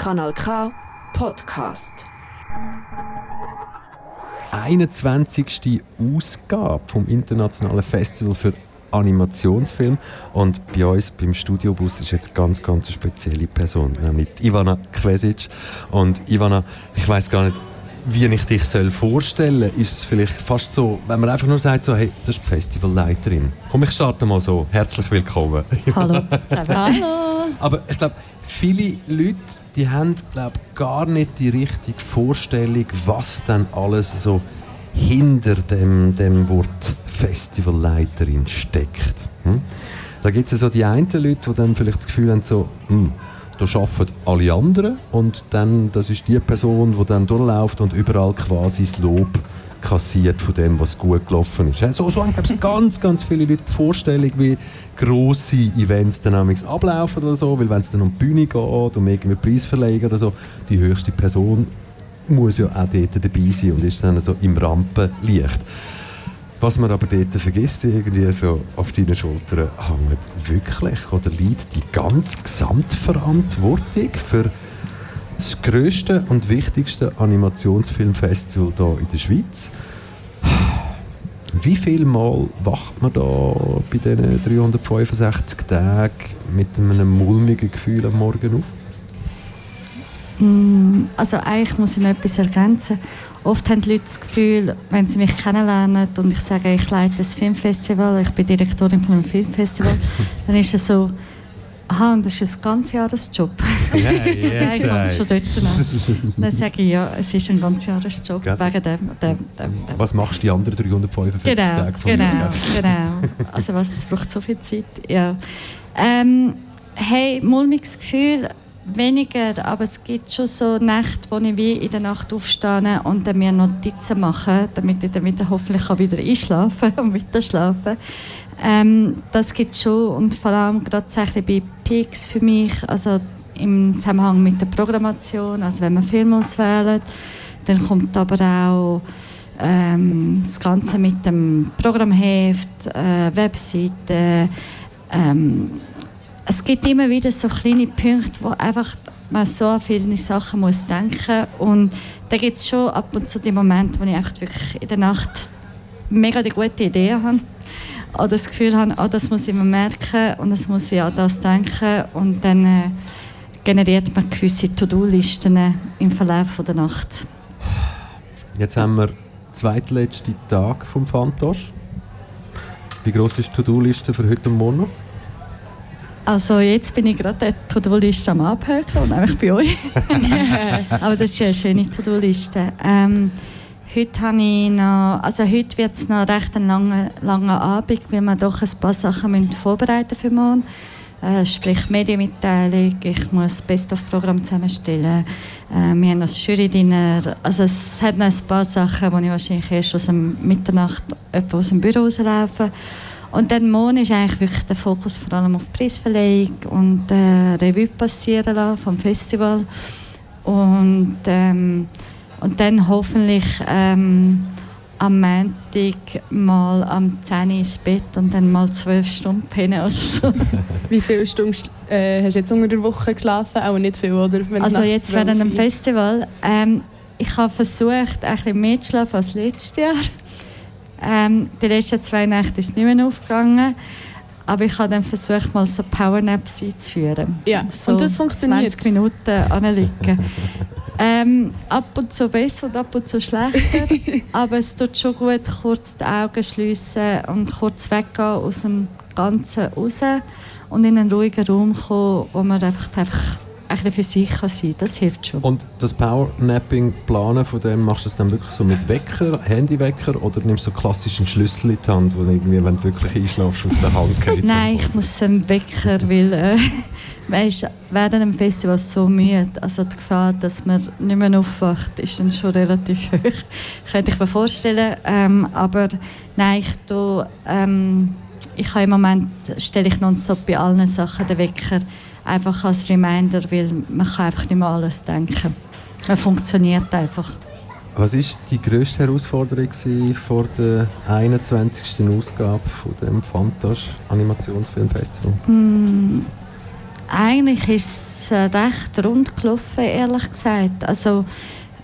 Kanal K Podcast. 21. Ausgabe vom Internationalen Festival für Animationsfilm und bei uns beim Studiobus ist jetzt ganz ganz eine spezielle Person, nämlich Ivana Kvesic und Ivana, ich weiß gar nicht, wie ich dich soll vorstellen ist es vielleicht fast so, wenn man einfach nur sagt, so, hey, das ist die Festivalleiterin. Komm, ich starte mal so. Herzlich willkommen. Hallo. Hallo. Aber ich glaube, viele Leute, die haben glaub, gar nicht die richtige Vorstellung, was dann alles so hinter dem, dem Wort Festivalleiterin steckt. Hm? Da gibt es so die einen Leute, die dann vielleicht das Gefühl haben, so, hm, da arbeiten alle anderen und dann, das ist die Person, die dann durchläuft und überall quasi das Lob kassiert von dem, was gut gelaufen ist. So, so haben ganz, ganz viele Leute die Vorstellung, wie grosse Events dann ablaufen oder so, weil wenn es dann um die Bühne geht, um irgendwie Preisverleger oder so, die höchste Person muss ja auch dort dabei sein und ist dann so im Rampenlicht. Was man aber dort vergisst, irgendwie so auf deinen Schultern hängt wirklich oder liegt die ganze Gesamtverantwortung für das grösste und wichtigste Animationsfilmfestival hier in der Schweiz. Wie viel Mal wacht man da bei diesen 365 Tagen mit einem mulmigen Gefühl am Morgen auf? Mm, also eigentlich muss ich noch etwas ergänzen. Oft haben die Leute das Gefühl, wenn sie mich kennenlernen und ich sage, ich leite das Filmfestival, ich bin Direktorin von einem Filmfestival, dann ist es so, aha, und das ist ein ganz Jahresjob. Ja, yeah, ich habe schon dort an. Dann sage ich, ja, es ist ein ganz Jahresjob wegen dem, dem, dem, dem. Was machst du die anderen 355 Genau, Tage von genau, mir? genau. Also was, das braucht so viel Zeit, ja. Ähm, hey, mulmiges Gefühl, weniger, aber es gibt schon so Nächte, wo ich wie in der Nacht aufstehe und dann mir Notizen mache, damit ich dann wieder hoffentlich auch wieder einschlafen und weiter schlafen. Ähm, das gibt es schon und vor allem gerade bei Peaks für mich, also im Zusammenhang mit der Programmation, also wenn man Filme auswählt, dann kommt aber auch ähm, das Ganze mit dem Programmheft, äh, Webseite. Ähm, es gibt immer wieder so kleine Punkte, wo einfach man so an viele Sachen muss denken und da gibt es schon ab und zu die Momente, wo ich echt wirklich in der Nacht mega die gute Idee habe oder das Gefühl habe, oh, das muss ich mir merken und das muss ich an das denken und dann äh, generiert man gewisse To-Do-Listen im Verlauf der Nacht. Jetzt haben wir den zweitletzten Tag vom Fantosch. Wie groß ist die To-Do-Liste für heute und morgen? Also jetzt bin ich gerade die To-Do-Liste am Abhökeln und nämlich bei euch. Aber das ist ja eine schöne To-Do-Liste. Ähm, heute habe ich noch, also heute wird es noch recht ein langer, langer Abend, weil wir doch ein paar Sachen müssen vorbereiten für morgen. Äh, sprich Medienmitteilung, ich muss Best-of-Programm zusammenstellen. Äh, wir haben noch das Jury-Dinner. Also es hat noch ein paar Sachen, die ich wahrscheinlich erst aus dem Mitternacht aus dem Büro rauslaufe. Und dann morgen ist eigentlich wirklich der Fokus vor allem auf Preisverleihung und äh, Revue passieren lassen vom Festival. Und, ähm, und dann hoffentlich ähm, am Montag mal am 10 Uhr ins Bett und dann mal 12 Stunden pennen oder so. Wie viele Stunden äh, hast du jetzt unter der Woche geschlafen? Auch nicht viel, oder? Wenn es Also jetzt 12 während dem Festival. Ähm, ich habe versucht, ein bisschen mehr zu schlafen als letztes Jahr. Ähm, die letzten zwei Nächte ist es nicht mehr aufgegangen. Aber ich habe dann versucht, mal so Powernaps einzuführen. Ja, So und das funktioniert. 20 Minuten anliegen. ähm, ab und zu besser und ab und zu schlechter. aber es tut schon gut, kurz die Augen schliessen und kurz weggehen aus dem Ganzen raus und in einen ruhigen Raum kommen, wo man einfach, einfach ein bisschen für sich kann sein. Das hilft schon. Und das Powernapping planen von dem machst du das dann wirklich so mit Wecker, Handywecker oder nimmst du so klassischen Schlüssel in die Hand, wo du irgendwie, wenn du wirklich einschlafst, aus der Hand geht? Nein, ich muss einen Wecker, weil äh, man ist während dem Festival so müde. Also die Gefahr, dass man nicht mehr aufwacht, ist dann schon relativ hoch. Könnte ich mir vorstellen. Ähm, aber nein, ich tue, ähm, ich habe im Moment stelle ich nonstop bei allen Sachen den Wecker einfach als Reminder, weil man kann einfach nicht mehr alles denken. Man funktioniert einfach. Was war die grösste Herausforderung vor der 21. Ausgabe von dem Fantasch Animationsfilmfestival? Mm, eigentlich ist es recht rund gelaufen, ehrlich gesagt. Also,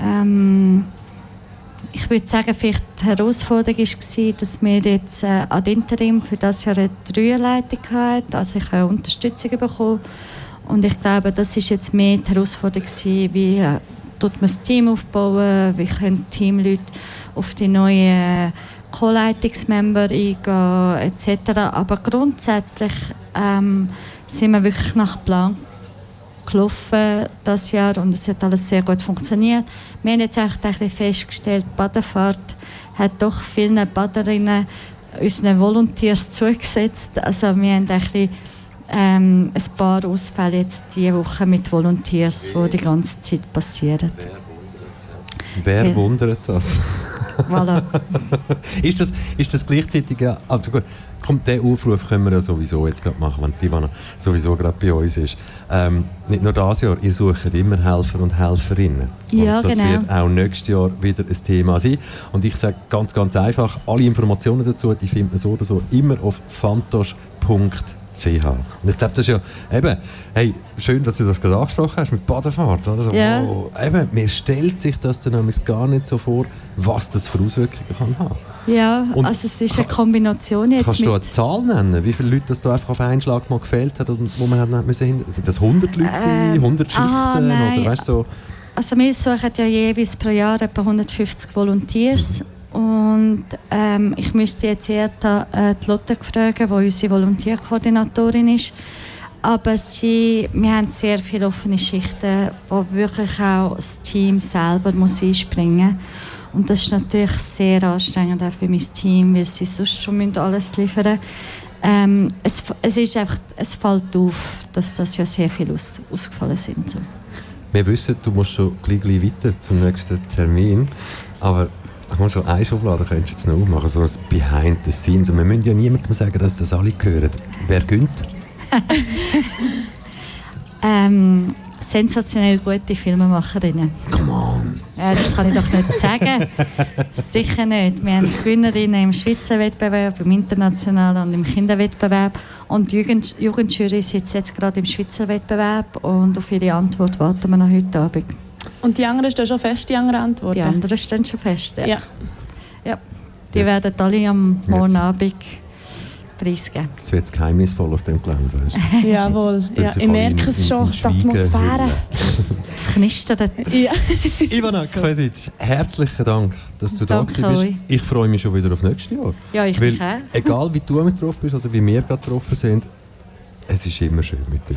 ähm, ich würde sagen, vielleicht die Herausforderung war, dass wir jetzt äh, ad interim für das Jahr eine Dreierleitung hatten. Also ich habe Unterstützung bekommen. Und ich glaube, das ist jetzt mehr die Herausforderung gewesen, wie äh, tut man das Team aufbauen, wie können Teamleute auf die neuen Co-Leitungsmember eingehen etc. Aber grundsätzlich ähm, sind wir wirklich nach Plan gelaufen das Jahr und es hat alles sehr gut funktioniert. Wir haben jetzt eigentlich festgestellt, die Badefahrt hat doch vielen Baderinnen unseren Volunteers zugesetzt. Also wir haben ein, ähm, ein paar Ausfälle jetzt diese Woche mit Volunteers, die die ganze Zeit passieren. Wer wundert das? Voilà. ist, das, ist das gleichzeitig, ja, also gut, kommt der Aufruf können wir ja sowieso jetzt gerade machen, wenn die Ivana sowieso gerade bei uns ist. Ähm, nicht nur dieses Jahr, ihr sucht immer Helfer und Helferinnen. Ja, und das genau. wird auch nächstes Jahr wieder ein Thema sein. Und ich sage ganz, ganz einfach, alle Informationen dazu, die findet man so oder so immer auf fantosch.ch. Und ich glaube, das ist ja eben, hey, schön, dass du das gerade angesprochen hast mit Badefahrt. Oder? So, Ja. wow, eben, mir stellt sich das dann nämlich gar nicht so vor, was das für Auswirkungen kann haben. Ja, Und also es ist eine Kombination jetzt Kannst du eine Zahl nennen, wie viele Leute das da einfach auf einen Schlag mal gefehlt hat und wo man hat nicht müssen hin? Sind das 100 Leute Ähm, 100 Schichten aha, oder weißt so? Also wir suchen ja jeweils pro Jahr etwa 150 Volunteers und ähm, ich müsste jetzt eher äh, die Lotte fragen, die unsere Volontierkoordinatorin ist. Aber sie, wir haben sehr viele offene Schichten, wo wirklich auch das Team selber muss einspringen muss. Und das ist natürlich sehr anstrengend auch für mein Team, weil sie sonst schon alles liefern. Ähm, es, es, ist einfach, es fällt auf, dass das ja sehr viel aus, ausgefallen sind. So. Wir wissen, du musst schon gleich, gleich weiter zum nächsten Termin, aber muss schon eine Schublade könntest du jetzt noch aufmachen, so ein Behind the Scenes. Und wir müssen ja niemandem sagen, dass das alle hören. Wer gönnt? Ähm, sensationell gute Filmemacherinnen. Come on! Ja, das kann ich doch nicht sagen. Sicher nicht. Wir haben Gewinnerinnen im Schweizer Wettbewerb, im internationalen und im Kinderwettbewerb. Und die Jugend Jugendjury sitzt jetzt gerade im Schweizer Wettbewerb und auf ihre Antwort warten wir noch heute Abend. Und die anderen stehen schon fest, die anderen Antworten? Die anderen stehen schon fest. Ja. Ja. Ja. Die Jetzt. werden alle am morgen. Abend preisgeben. Jetzt wird es geheimnisvoll auf dem Gelände. Weißt du? Jawohl. Ja, ich merke es schon, die Schweigen Atmosphäre. Es knistert. Ja. Ivana Kvesic, herzlichen Dank, dass du Danke da bist. euch. Ich freue mich schon wieder auf nächstes Jahr. Ja, ich Weil, mich auch. egal wie du drauf bist oder wie wir gerade getroffen sind, es ist immer schön mit dir.